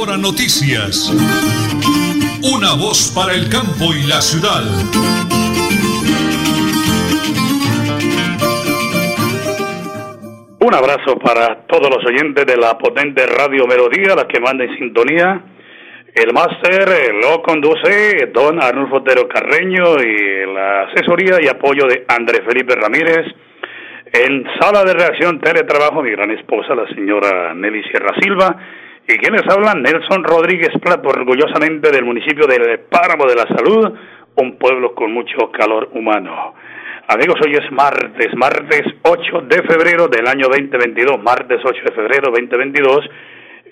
Hora Noticias. Una voz para el campo y la ciudad. Un abrazo para todos los oyentes de la potente Radio Melodía, la que manda en sintonía. El máster lo conduce don Arnulfo Otero Carreño y la asesoría y apoyo de Andrés Felipe Ramírez. En sala de reacción teletrabajo, mi gran esposa, la señora Nelly Sierra Silva. Y quienes hablan, Nelson Rodríguez Plato, orgullosamente del municipio del Páramo de la Salud, un pueblo con mucho calor humano. Amigos, hoy es martes, martes 8 de febrero del año 2022, martes 8 de febrero 2022.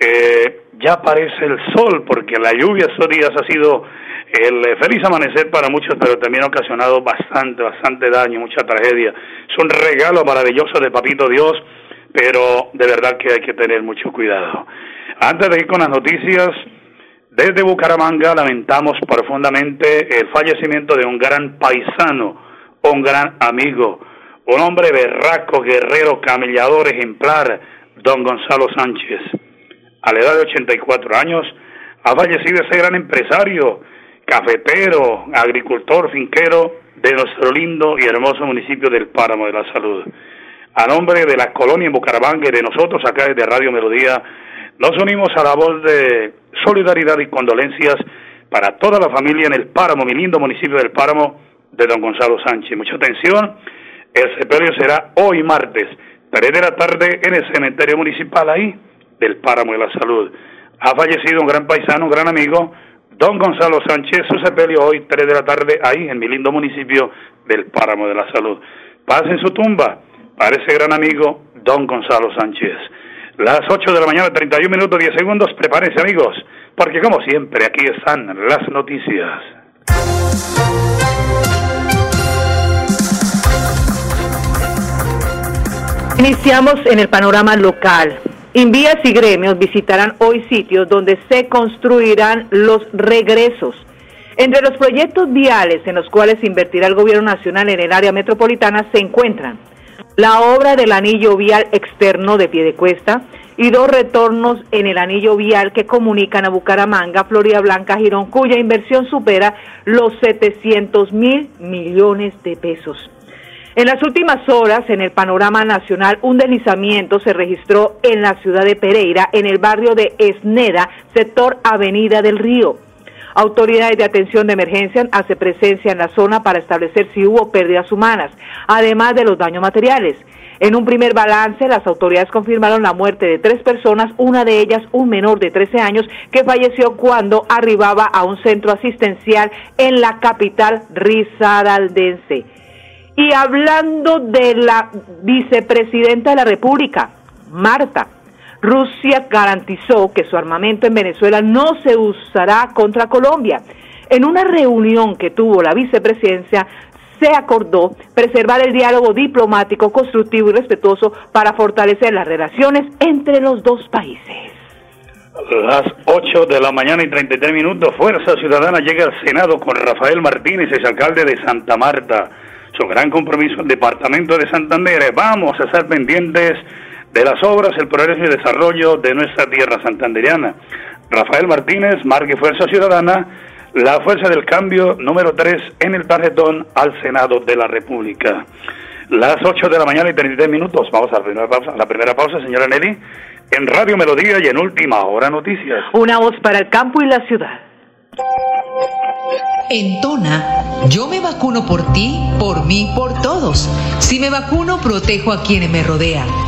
Eh, ya aparece el sol porque la lluvia estos días ha sido el feliz amanecer para muchos, pero también ha ocasionado bastante, bastante daño, mucha tragedia. Es un regalo maravilloso de Papito Dios, pero de verdad que hay que tener mucho cuidado. Antes de ir con las noticias, desde Bucaramanga lamentamos profundamente el fallecimiento de un gran paisano, un gran amigo, un hombre berraco, guerrero, camellador, ejemplar, don Gonzalo Sánchez. A la edad de 84 años ha fallecido ese gran empresario, cafetero, agricultor, finquero de nuestro lindo y hermoso municipio del Páramo de la Salud. A nombre de la colonia en Bucaramanga y de nosotros acá desde Radio Melodía, nos unimos a la voz de solidaridad y condolencias para toda la familia en el Páramo, mi lindo municipio del Páramo, de don Gonzalo Sánchez. Mucha atención, el sepelio será hoy martes, 3 de la tarde en el cementerio municipal ahí del Páramo de la Salud. Ha fallecido un gran paisano, un gran amigo, don Gonzalo Sánchez, su sepelio hoy 3 de la tarde ahí en mi lindo municipio del Páramo de la Salud. Paz en su tumba para ese gran amigo, don Gonzalo Sánchez. Las 8 de la mañana, 31 minutos, 10 segundos, prepárense amigos, porque como siempre aquí están las noticias. Iniciamos en el panorama local. Invías y gremios visitarán hoy sitios donde se construirán los regresos. Entre los proyectos viales en los cuales invertirá el gobierno nacional en el área metropolitana se encuentran la obra del anillo vial externo de Piedecuesta y dos retornos en el anillo vial que comunican a Bucaramanga, Florida Blanca, Girón, cuya inversión supera los 700 mil millones de pesos. En las últimas horas, en el panorama nacional, un deslizamiento se registró en la ciudad de Pereira, en el barrio de Esneda, sector Avenida del Río. Autoridades de atención de emergencia hace presencia en la zona para establecer si hubo pérdidas humanas, además de los daños materiales. En un primer balance, las autoridades confirmaron la muerte de tres personas, una de ellas un menor de 13 años que falleció cuando arribaba a un centro asistencial en la capital risaraldense. Y hablando de la vicepresidenta de la República, Marta, Rusia garantizó que su armamento en Venezuela no se usará contra Colombia. En una reunión que tuvo la vicepresidencia, se acordó preservar el diálogo diplomático, constructivo y respetuoso para fortalecer las relaciones entre los dos países. Las 8 de la mañana y 33 minutos, Fuerza Ciudadana llega al Senado con Rafael Martínez, ex alcalde de Santa Marta. Su gran compromiso el Departamento de Santander. Vamos a estar pendientes de las obras, el progreso y desarrollo de nuestra tierra santanderiana. Rafael Martínez, Marque Fuerza Ciudadana, la fuerza del cambio número 3 en el tarjetón al Senado de la República. Las 8 de la mañana y 33 minutos. Vamos a la primera pausa, la primera pausa señora Nelly, en Radio Melodía y en Última Hora Noticias. Una voz para el campo y la ciudad. En Tona, yo me vacuno por ti, por mí, por todos. Si me vacuno, protejo a quienes me rodean.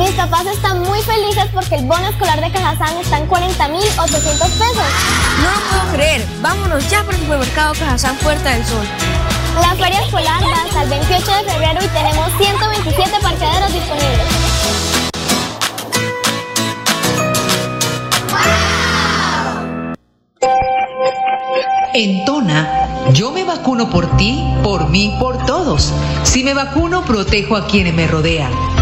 Mis papás están muy felices porque el bono escolar de Cajazán está en 40,800 pesos. No lo puedo creer. Vámonos ya por el supermercado Cajazán Puerta del Sol. La feria escolar va hasta el 28 de febrero y tenemos 127 parqueaderos disponibles. En Tona Yo me vacuno por ti, por mí, por todos. Si me vacuno, protejo a quienes me rodean.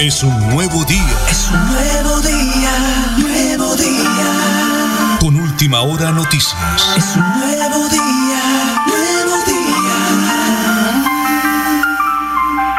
Es un nuevo día. Es un nuevo día, nuevo día. Con última hora noticias. Es un nuevo día, nuevo día.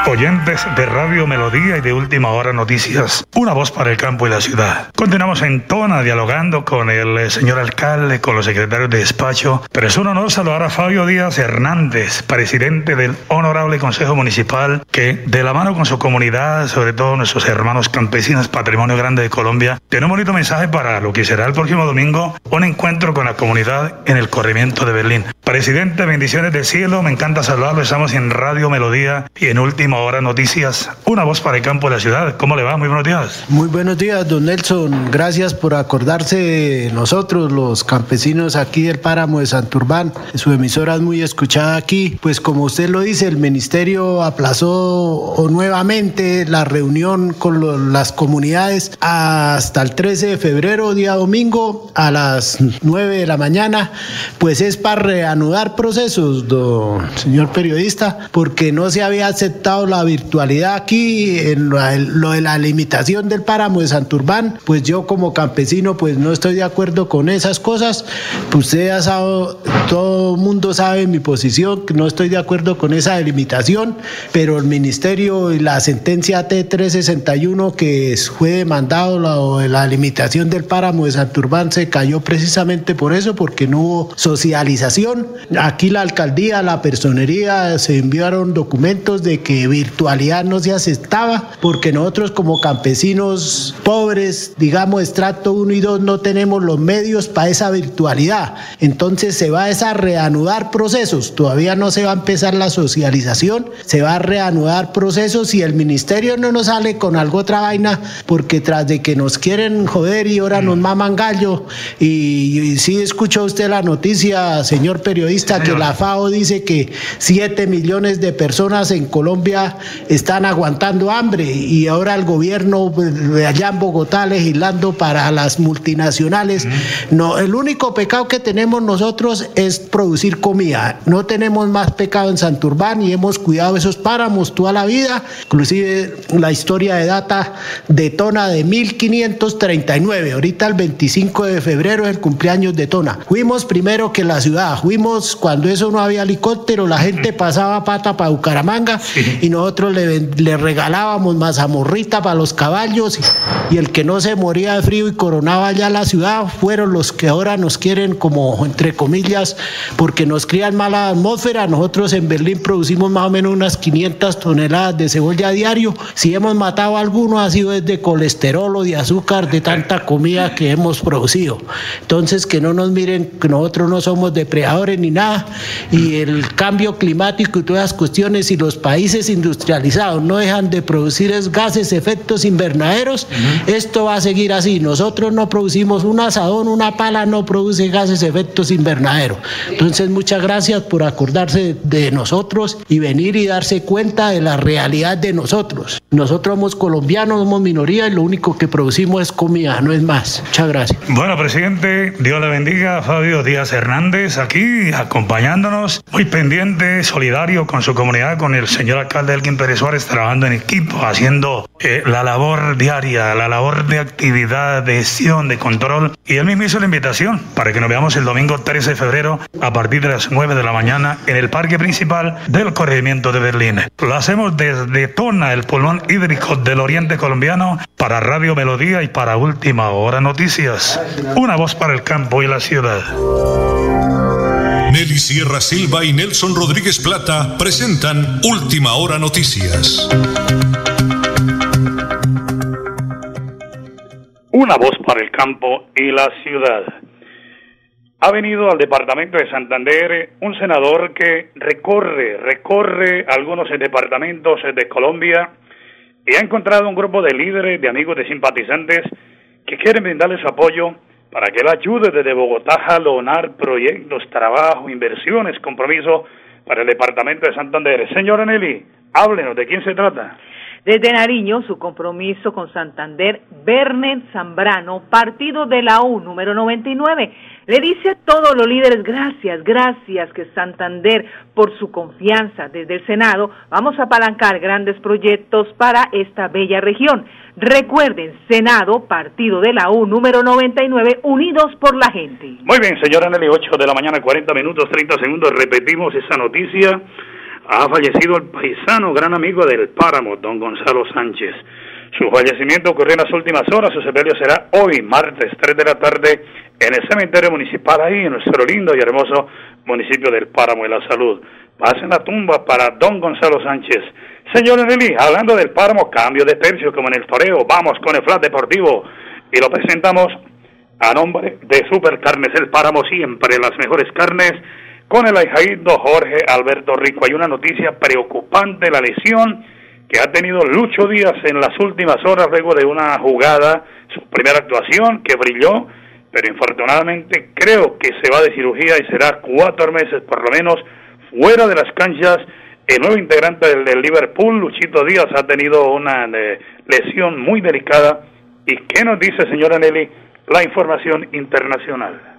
Oyentes de Radio Melodía y de Última Hora Noticias, una voz para el campo y la ciudad. Continuamos en Tona dialogando con el eh, señor alcalde, con los secretarios de despacho, pero es un honor saludar a Fabio Díaz Hernández, presidente del Honorable Consejo Municipal, que de la mano con su comunidad, sobre todo nuestros hermanos campesinos, Patrimonio Grande de Colombia, tiene un bonito mensaje para lo que será el próximo domingo, un encuentro con la comunidad en el corrimiento de Berlín. Presidente, bendiciones del cielo, me encanta saludarlo, estamos en Radio Melodía y en Última Hora Noticias, una voz para el campo de la ciudad. ¿Cómo le va? Muy buenos días. Muy buenos días, don Nelson. Gracias por acordarse de nosotros, los campesinos aquí del páramo de Santurbán. Su emisora es muy escuchada aquí. Pues como usted lo dice, el ministerio aplazó nuevamente la reunión con lo- las comunidades hasta el 13 de febrero, día domingo, a las 9 de la mañana. Pues es para reanudar procesos, don señor periodista, porque no se había aceptado la virtualidad aquí en lo, lo de la limitación del páramo de Santurbán, pues yo como campesino pues no estoy de acuerdo con esas cosas. Pues usted ya sabe, todo el mundo sabe mi posición, que no estoy de acuerdo con esa delimitación, pero el ministerio y la sentencia T361 que fue demandado la, la limitación del páramo de Santurbán se cayó precisamente por eso, porque no hubo socialización. Aquí la alcaldía, la personería se enviaron documentos de que virtualidad no se aceptaba, porque nosotros como campesinos pobres, digamos estrato 1 y 2, no tenemos los medios para esa virtualidad. Entonces se va a reanudar procesos. Todavía no se va a empezar la socialización, se va a reanudar procesos y el ministerio no nos sale con algo otra vaina, porque tras de que nos quieren joder y ahora nos maman gallo. Y, y sí escuchó usted la noticia, señor periodista, que la FAO dice que 7 millones de personas en Colombia están aguantando hambre y ahora el gobierno de allá en Bogotá legislando para las multinacionales. No, el único pecado que tenemos nosotros es producir comida. No tenemos más pecado en Santurbán y hemos cuidado esos páramos toda la vida. Inclusive la historia de data de Tona de 1539. Ahorita el 25 de febrero es el cumpleaños de Tona. Fuimos primero que la ciudad. Fuimos cuando eso no había helicóptero, la gente pasaba pata para Bucaramanga y nosotros le, le regalábamos mazamorrita para los caballos y, y el que no se moría de frío y coronaba ya la ciudad fueron los que ahora nos quieren como entre comillas porque nos crían mala atmósfera. Nosotros en Berlín producimos más o menos unas 500 toneladas de cebolla a diario. Si hemos matado a alguno ha sido desde colesterol o de azúcar de tanta comida que hemos producido. Entonces que no nos miren que nosotros no somos depredadores ni nada y el cambio climático y todas las cuestiones y los países industrializados no dejan de producir es gases, efectos invernaderos, esto va a seguir así. Nosotros no producimos un asadón, una pala no produce gases, efectos invernaderos. Entonces muchas gracias por acordarse de nosotros y venir y darse cuenta de la realidad de nosotros. Nosotros somos colombianos, somos minoría y lo único que producimos es comida, no es más. Muchas gracias. Bueno, presidente, Dios le bendiga. Fabio Díaz Hernández aquí acompañándonos, muy pendiente, solidario con su comunidad, con el señor alcalde Elkin Pérez Suárez, trabajando en equipo, haciendo eh, la labor diaria, la labor de actividad, de gestión, de control. Y él mismo hizo la invitación para que nos veamos el domingo 13 de febrero a partir de las 9 de la mañana en el parque principal del corregimiento de Berlín. Lo hacemos desde Tona, el pulmón control hídrico del oriente colombiano para Radio Melodía y para Última Hora Noticias. Una voz para el campo y la ciudad. Nelly Sierra Silva y Nelson Rodríguez Plata presentan Última Hora Noticias. Una voz para el campo y la ciudad. Ha venido al departamento de Santander un senador que recorre, recorre algunos departamentos de Colombia y ha encontrado un grupo de líderes, de amigos, de simpatizantes que quieren brindarle su apoyo para que él ayude desde Bogotá a jalonar proyectos, trabajo, inversiones, compromiso para el departamento de Santander. Señora Nelly, háblenos, ¿de quién se trata? Desde Nariño, su compromiso con Santander, Bernet Zambrano, partido de la U, número 99, le dice a todos los líderes, gracias, gracias que Santander, por su confianza desde el Senado, vamos a apalancar grandes proyectos para esta bella región. Recuerden, Senado, partido de la U, número 99, unidos por la gente. Muy bien, señora Nelly, 8 de la mañana, 40 minutos, 30 segundos, repetimos esa noticia ha fallecido el paisano, gran amigo del páramo, don Gonzalo Sánchez. Su fallecimiento ocurrió en las últimas horas, su sepelio será hoy, martes 3 de la tarde, en el cementerio municipal ahí, en nuestro lindo y hermoso municipio del Páramo de la Salud. Pasen la tumba para don Gonzalo Sánchez. Señor Nelly, hablando del Páramo, cambio de tercio como en el toreo, vamos con el flat deportivo y lo presentamos a nombre de Supercarnes El Páramo, siempre las mejores carnes con el ahijaído Jorge Alberto Rico. Hay una noticia preocupante, la lesión que ha tenido Lucho Díaz en las últimas horas luego de una jugada, su primera actuación que brilló, pero infortunadamente creo que se va de cirugía y será cuatro meses por lo menos fuera de las canchas. El nuevo integrante del, Liverpool, Luchito Díaz, ha tenido una eh, lesión muy delicada. ¿Y qué nos dice, señora Nelly, la información internacional?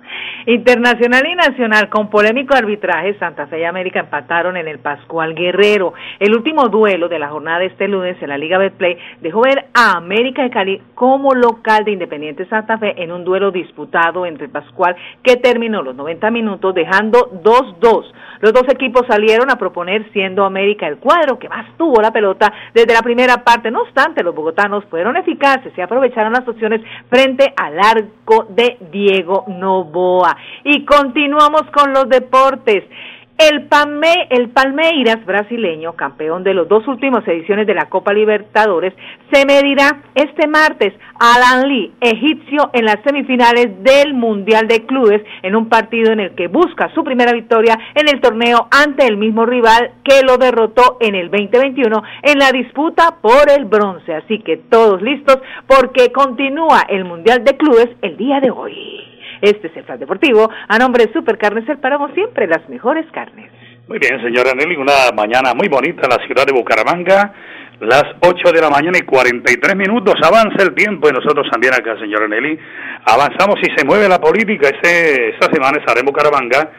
Internacional y nacional, con polémico arbitraje, Santa Fe y América empataron en el Pascual Guerrero. El último duelo de la jornada de este lunes en la Liga Betplay dejó ver a América de Cali como local de Independiente Santa Fe en un duelo disputado entre Pascual que terminó los 90 minutos dejando 2-2. Los dos equipos salieron a proponer siendo América el cuadro que más tuvo la pelota desde la primera parte. No obstante, los bogotanos fueron eficaces y aprovecharon las opciones frente al arco de Diego Novoa. Y continuamos con los deportes. El, el Palmeiras brasileño, campeón de las dos últimas ediciones de la Copa Libertadores, se medirá este martes a Alan Lee, egipcio, en las semifinales del Mundial de Clubes, en un partido en el que busca su primera victoria en el torneo ante el mismo rival que lo derrotó en el 2021 en la disputa por el bronce. Así que todos listos porque continúa el Mundial de Clubes el día de hoy. Este es el Flash Deportivo. A nombre de Supercarnes El Páramo, siempre las mejores carnes. Muy bien, señora Nelly, una mañana muy bonita en la ciudad de Bucaramanga. Las 8 de la mañana y 43 minutos. Avanza el tiempo y nosotros también acá, señora Nelly. Avanzamos y se mueve la política. Este, esta semana estará en Bucaramanga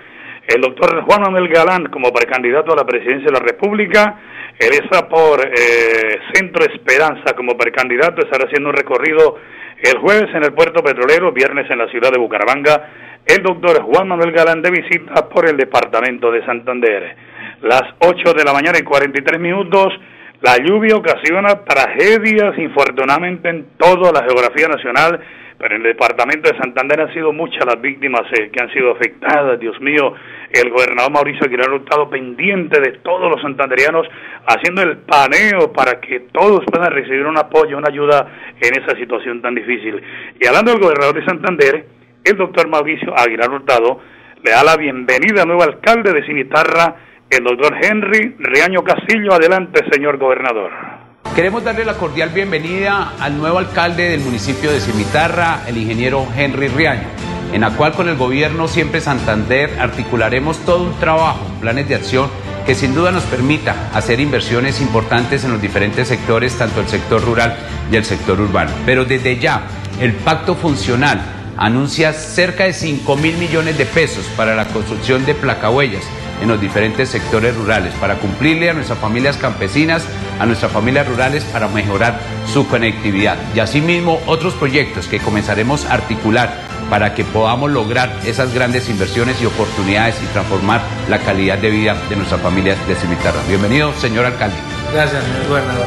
el doctor Juan Manuel Galán como precandidato a la presidencia de la República. Él está por eh, Centro Esperanza como precandidato. Estará haciendo un recorrido el jueves en el puerto petrolero, viernes en la ciudad de Bucaramanga, el doctor Juan Manuel Galán de visita por el departamento de Santander. Las 8 de la mañana y 43 minutos, la lluvia ocasiona tragedias, infortunadamente, en toda la geografía nacional pero en el departamento de Santander han sido muchas las víctimas eh, que han sido afectadas. Dios mío, el gobernador Mauricio Aguilar ha estado pendiente de todos los santanderianos, haciendo el paneo para que todos puedan recibir un apoyo, una ayuda en esa situación tan difícil. Y hablando del gobernador de Santander, el doctor Mauricio Aguilar Hurtado le da la bienvenida al nuevo alcalde de Cimitarra, el doctor Henry Riaño Castillo. Adelante, señor gobernador. Queremos darle la cordial bienvenida al nuevo alcalde del municipio de Cimitarra, el ingeniero Henry Riaño, en la cual con el gobierno Siempre Santander articularemos todo un trabajo, planes de acción que sin duda nos permita hacer inversiones importantes en los diferentes sectores, tanto el sector rural y el sector urbano. Pero desde ya, el pacto funcional anuncia cerca de 5 mil millones de pesos para la construcción de placahuellas en los diferentes sectores rurales, para cumplirle a nuestras familias campesinas, a nuestras familias rurales, para mejorar su conectividad. Y asimismo otros proyectos que comenzaremos a articular para que podamos lograr esas grandes inversiones y oportunidades y transformar la calidad de vida de nuestras familias de Cimitarra. Bienvenido, señor alcalde. Gracias, señor gobernador.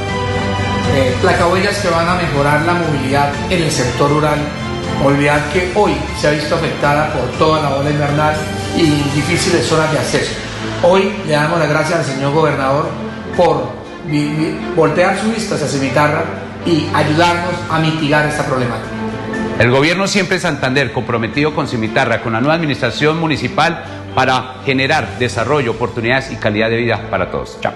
Eh, placahuellas que van a mejorar la movilidad en el sector rural. Olvidar que hoy se ha visto afectada por toda la ola invernal y difíciles zonas de acceso. Hoy le damos las gracias al señor gobernador por voltear su vista hacia Cimitarra y ayudarnos a mitigar esta problemática. El gobierno siempre Santander comprometido con Cimitarra, con la nueva administración municipal para generar desarrollo, oportunidades y calidad de vida para todos. Chao.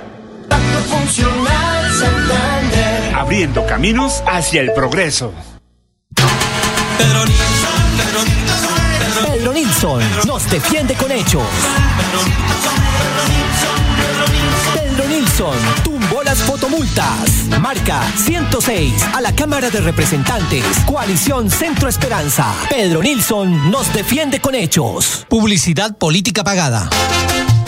Abriendo caminos hacia el progreso. Pedro Nilsson nos defiende con hechos. Pedro Nilsson tumbó las fotomultas. Marca 106 a la Cámara de Representantes. Coalición Centro Esperanza. Pedro Nilsson nos defiende con hechos. Publicidad política pagada.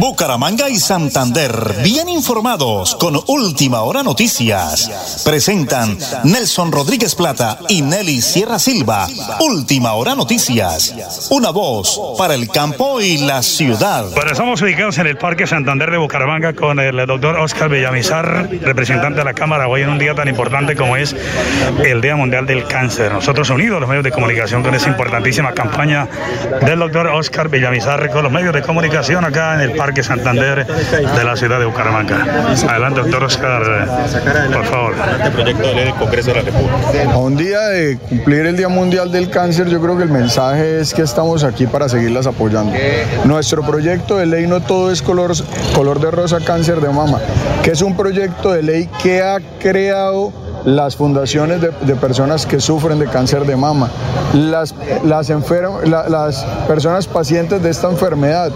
Bucaramanga y Santander, bien informados con Última Hora Noticias. Presentan Nelson Rodríguez Plata y Nelly Sierra Silva. Última Hora Noticias. Una voz para el campo y la ciudad. Bueno, estamos ubicados en el Parque Santander de Bucaramanga con el doctor Oscar Villamizar, representante de la Cámara, hoy en un día tan importante como es el Día Mundial del Cáncer. Nosotros unidos los medios de comunicación con esa importantísima campaña del doctor Oscar Villamizar con los medios de comunicación acá en el Parque Santander de la ciudad de Bucaramanga. Adelante, doctor Oscar, por favor. Este proyecto de ley del Congreso de la República. A un día de cumplir el Día Mundial del Cáncer, yo creo que el mensaje es que estamos aquí para seguirlas apoyando. Nuestro proyecto de ley no todo es color, color de rosa cáncer de mama, que es un proyecto de ley que ha creado las fundaciones de, personas que sufren de cáncer de mama, las, las, enfer la, las personas pacientes de esta enfermedad,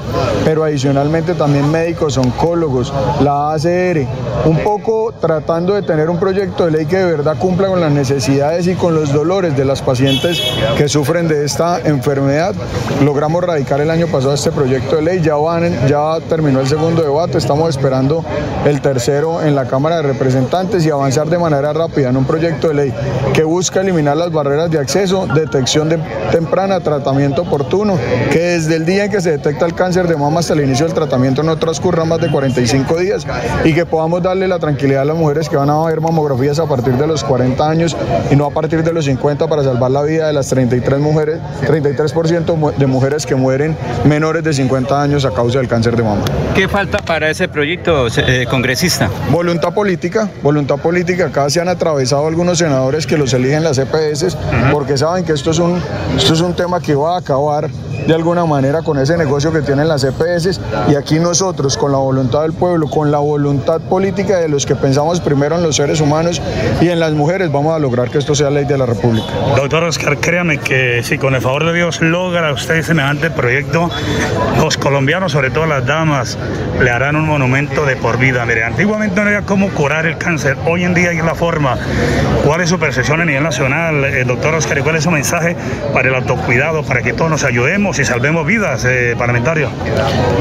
pero adicionalmente también médicos, oncólogos, la ACR, un poco tratando de tener un proyecto de ley que de verdad cumpla con las necesidades y con los dolores de las pacientes que sufren de esta enfermedad. Logramos radicar el año pasado este proyecto de ley, ya, van, ya terminó el segundo debate, estamos esperando el tercero en la Cámara de Representantes y avanzar de manera rápida en un proyecto de ley que busca eliminar las barreras de acceso, detección de temprana, tratamiento oportuno, que desde el día en que se detecta el cáncer de mama hasta el inicio del tratamiento no transcurra más de 45 días y que podamos darle la tranquilidad a las mujeres que van a ver mamografías a partir de los 40 años y no a partir de los 50 para salvar la vida de las 33 mujeres, 33% de mujeres que mueren menores de 50 años a causa del cáncer de mama. ¿Qué falta para ese proyecto, eh, congresista? Voluntad política, voluntad política. Acá se han atravesado algunos senadores que los eligen las EPS porque saben que esto es, un, esto es un tema que va a acabar de alguna manera con ese negocio que tienen las EPS y aquí nosotros con la voluntad del pueblo, con la voluntad política de los que pensamos primero en los seres humanos y en las mujeres vamos a lograr que esto sea ley de la República. Doctor Oscar, créame que si con el favor de Dios logra usted semejante proyecto, los colombianos, sobre todo las damas, le harán un monumento de por vida. Mire, antiguamente no había cómo curar el cáncer, hoy en día hay la forma. ¿Cuál es su percepción a nivel nacional, eh, doctor Oscar, cuál es su mensaje para el autocuidado, para que todos nos ayudemos y salvemos vidas, eh, parlamentario?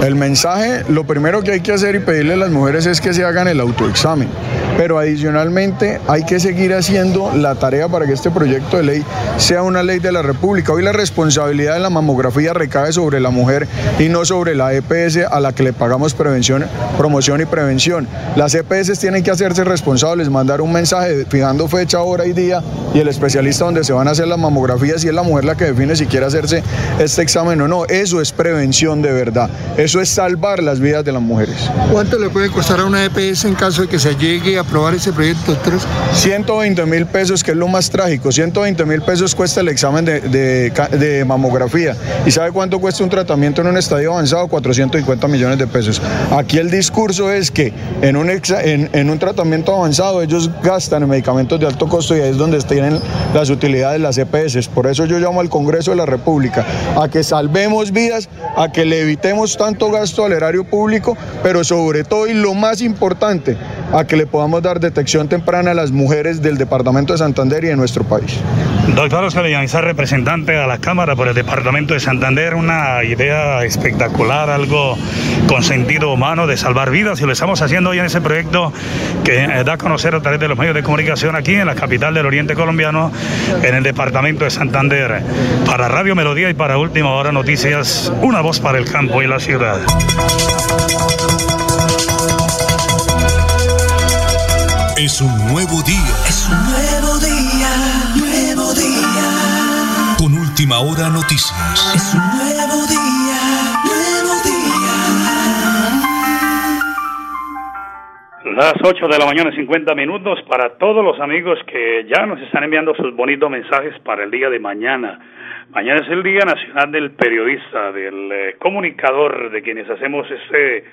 El mensaje, lo primero que hay que hacer y pedirle a las mujeres es que se hagan el autoexamen, pero adicionalmente hay que seguir haciendo la tarea para que este proyecto de ley sea una ley de la República. Hoy la responsabilidad de la mamografía recae sobre la mujer y no sobre la EPS a la que le pagamos promoción y prevención. Las EPS tienen que hacerse responsables, mandar un mensaje fijando fecha, hora y día y el especialista donde se van a hacer las mamografías y es la mujer la que define si quiere hacerse este examen o no. Eso es prevención de verdad. Eso es salvar las vidas de las mujeres. ¿Cuánto le puede costar a una EPS en caso de que se llegue a aprobar ese proyecto, doctor? 120 mil pesos, que es lo más trágico. 120 mil pesos cuesta el examen de, de mamografía. ¿Y sabe cuánto cuesta un tratamiento en un estadio avanzado? 450 millones de pesos. Aquí el discurso es que en un, en, en un tratamiento avanzado ellos gastan en medicamentos de alto costo y ahí es donde tienen las utilidades las EPS. Por eso yo llamo al Congreso de la República a que salvemos vidas, a que le evitemos tanto gasto al erario público, pero sobre todo y lo más importante, a que le podamos dar detección temprana a las mujeres del departamento de Santander y de nuestro país. Doctor Oscar Villamizar, representante a la Cámara por el Departamento de Santander, una idea espectacular, algo con sentido humano de salvar vidas y lo estamos haciendo hoy en ese proyecto que da a conocer a través de los medios de comunicación aquí en la capital del Oriente Colombiano, en el Departamento de Santander. Para Radio Melodía y para Última Hora Noticias, una voz para el campo y la ciudad. Es un nuevo día. Es un nuevo día, nuevo día. Con Última Hora Noticias. Es un nuevo día, nuevo día. Las 8 de la mañana, 50 minutos para todos los amigos que ya nos están enviando sus bonitos mensajes para el día de mañana. Mañana es el Día Nacional del Periodista, del eh, comunicador, de quienes hacemos este,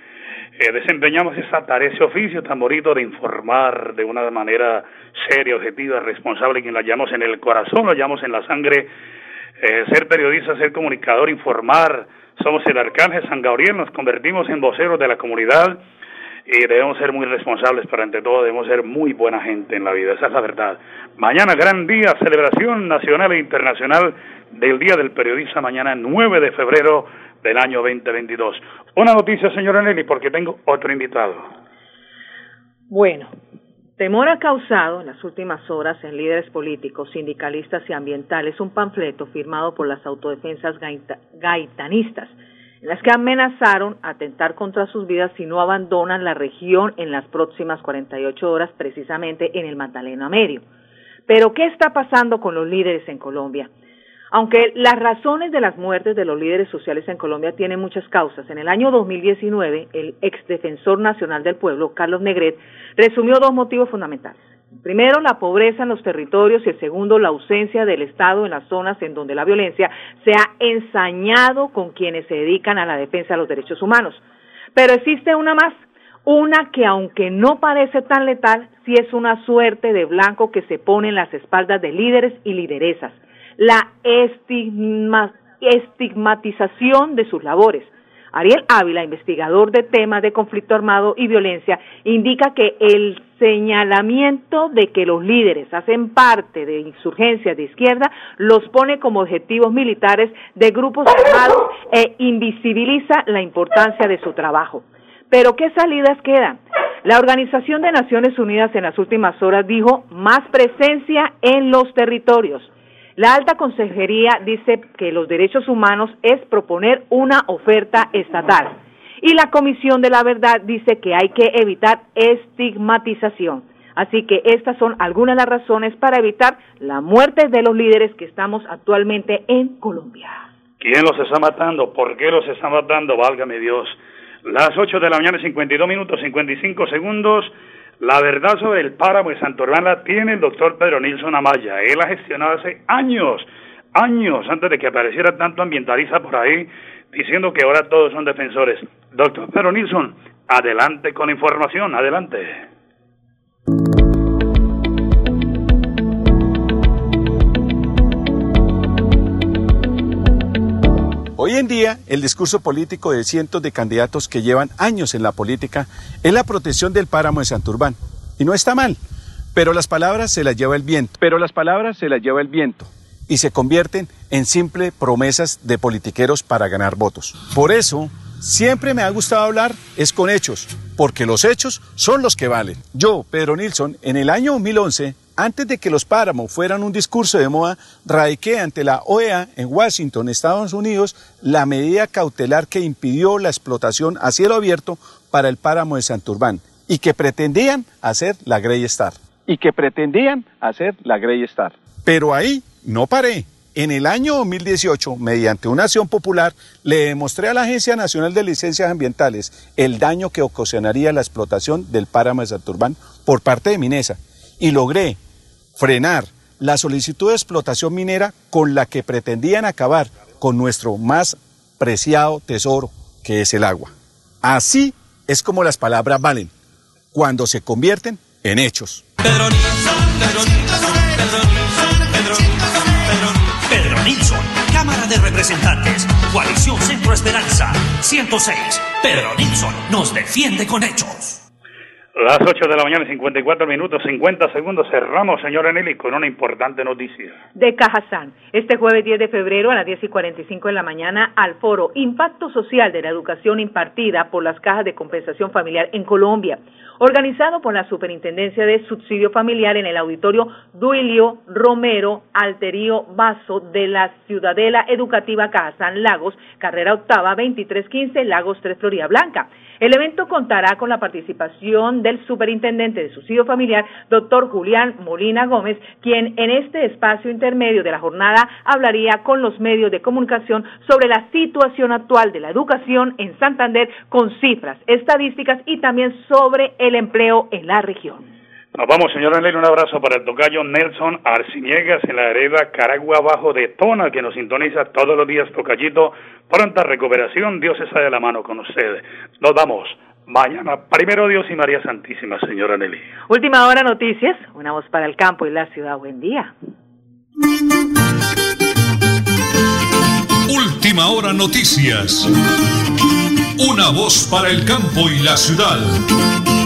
eh, desempeñamos esta tarea, ese oficio tan bonito de informar de una manera seria, objetiva, responsable, quien la llamamos en el corazón, lo llamamos en la sangre. Eh, ser periodista, ser comunicador, informar. Somos el Arcángel San Gabriel, nos convertimos en voceros de la comunidad y debemos ser muy responsables, pero ante todo debemos ser muy buena gente en la vida, esa es la verdad. Mañana gran día, celebración nacional e internacional del Día del Periodista, mañana 9 de febrero del año 2022. Una noticia, señora Nelly, porque tengo otro invitado. Bueno, temor ha causado en las últimas horas en líderes políticos, sindicalistas y ambientales un panfleto firmado por las autodefensas gaita- gaitanistas, en las que amenazaron atentar contra sus vidas si no abandonan la región en las próximas 48 horas, precisamente en el Magdalena Medio. Pero, ¿qué está pasando con los líderes en Colombia? Aunque las razones de las muertes de los líderes sociales en Colombia tienen muchas causas, en el año 2019 el exdefensor nacional del pueblo, Carlos Negret, resumió dos motivos fundamentales. Primero, la pobreza en los territorios y el segundo, la ausencia del Estado en las zonas en donde la violencia se ha ensañado con quienes se dedican a la defensa de los derechos humanos. Pero existe una más, una que aunque no parece tan letal, sí es una suerte de blanco que se pone en las espaldas de líderes y lideresas la estigma- estigmatización de sus labores. Ariel Ávila, investigador de temas de conflicto armado y violencia, indica que el señalamiento de que los líderes hacen parte de insurgencias de izquierda los pone como objetivos militares de grupos armados e invisibiliza la importancia de su trabajo. Pero ¿qué salidas quedan? La Organización de Naciones Unidas en las últimas horas dijo más presencia en los territorios. La alta consejería dice que los derechos humanos es proponer una oferta estatal. Y la Comisión de la Verdad dice que hay que evitar estigmatización. Así que estas son algunas de las razones para evitar la muerte de los líderes que estamos actualmente en Colombia. ¿Quién los está matando? ¿Por qué los está matando? Válgame Dios. Las 8 de la mañana, 52 minutos, 55 segundos. La verdad sobre el páramo de Santorbán la tiene el doctor Pedro Nilsson Amaya. Él ha gestionado hace años, años, antes de que apareciera tanto ambientalista por ahí, diciendo que ahora todos son defensores. Doctor Pedro Nilsson, adelante con la información, adelante. Hoy en día, el discurso político de cientos de candidatos que llevan años en la política es la protección del páramo de Santurbán. Y no está mal, pero las palabras se las lleva el viento. Pero las palabras se las lleva el viento y se convierten en simple promesas de politiqueros para ganar votos. Por eso, siempre me ha gustado hablar es con hechos, porque los hechos son los que valen. Yo, Pedro Nilsson, en el año 2011, antes de que los páramos fueran un discurso de moda, radiqué ante la OEA en Washington, Estados Unidos, la medida cautelar que impidió la explotación a cielo abierto para el páramo de Santurbán y que pretendían hacer la Grey Star. Y que pretendían hacer la Grey Star. Pero ahí no paré. en el año 2018, mediante una acción popular, le demostré a la Agencia Nacional de Licencias Ambientales el daño que ocasionaría la explotación del páramo de Santurbán por parte de Minesa y logré frenar la solicitud de explotación minera con la que pretendían acabar con nuestro más preciado tesoro, que es el agua. Así es como las palabras valen cuando se convierten en hechos. Pedro Nilsson, Cámara de Representantes, Coalición Centro Esperanza, 106. Pedro Nilsson nos defiende con hechos. Las 8 de la mañana, 54 minutos, 50 segundos. Cerramos, señora Nelly, con una importante noticia. De Cajazán, este jueves 10 de febrero a las 10 y 45 de la mañana, al foro Impacto Social de la Educación impartida por las Cajas de Compensación Familiar en Colombia, organizado por la Superintendencia de Subsidio Familiar en el auditorio Duilio Romero Alterío Vaso de la Ciudadela Educativa Cajazán Lagos, carrera octava 2315, Lagos 3, Florida Blanca. El evento contará con la participación del superintendente de subsidio familiar, doctor Julián Molina Gómez, quien en este espacio intermedio de la jornada hablaría con los medios de comunicación sobre la situación actual de la educación en Santander con cifras, estadísticas y también sobre el empleo en la región. Nos vamos, señora Nelly, un abrazo para el tocayo Nelson Arciniegas en la hereda Caragua Abajo de Tona, que nos sintoniza todos los días, tocayito. Pronta recuperación, Dios está de la mano con ustedes. Nos vamos. Mañana, primero Dios y María Santísima, señora Nelly. Última hora noticias, una voz para el campo y la ciudad. Buen día. Última hora noticias. Una voz para el campo y la ciudad.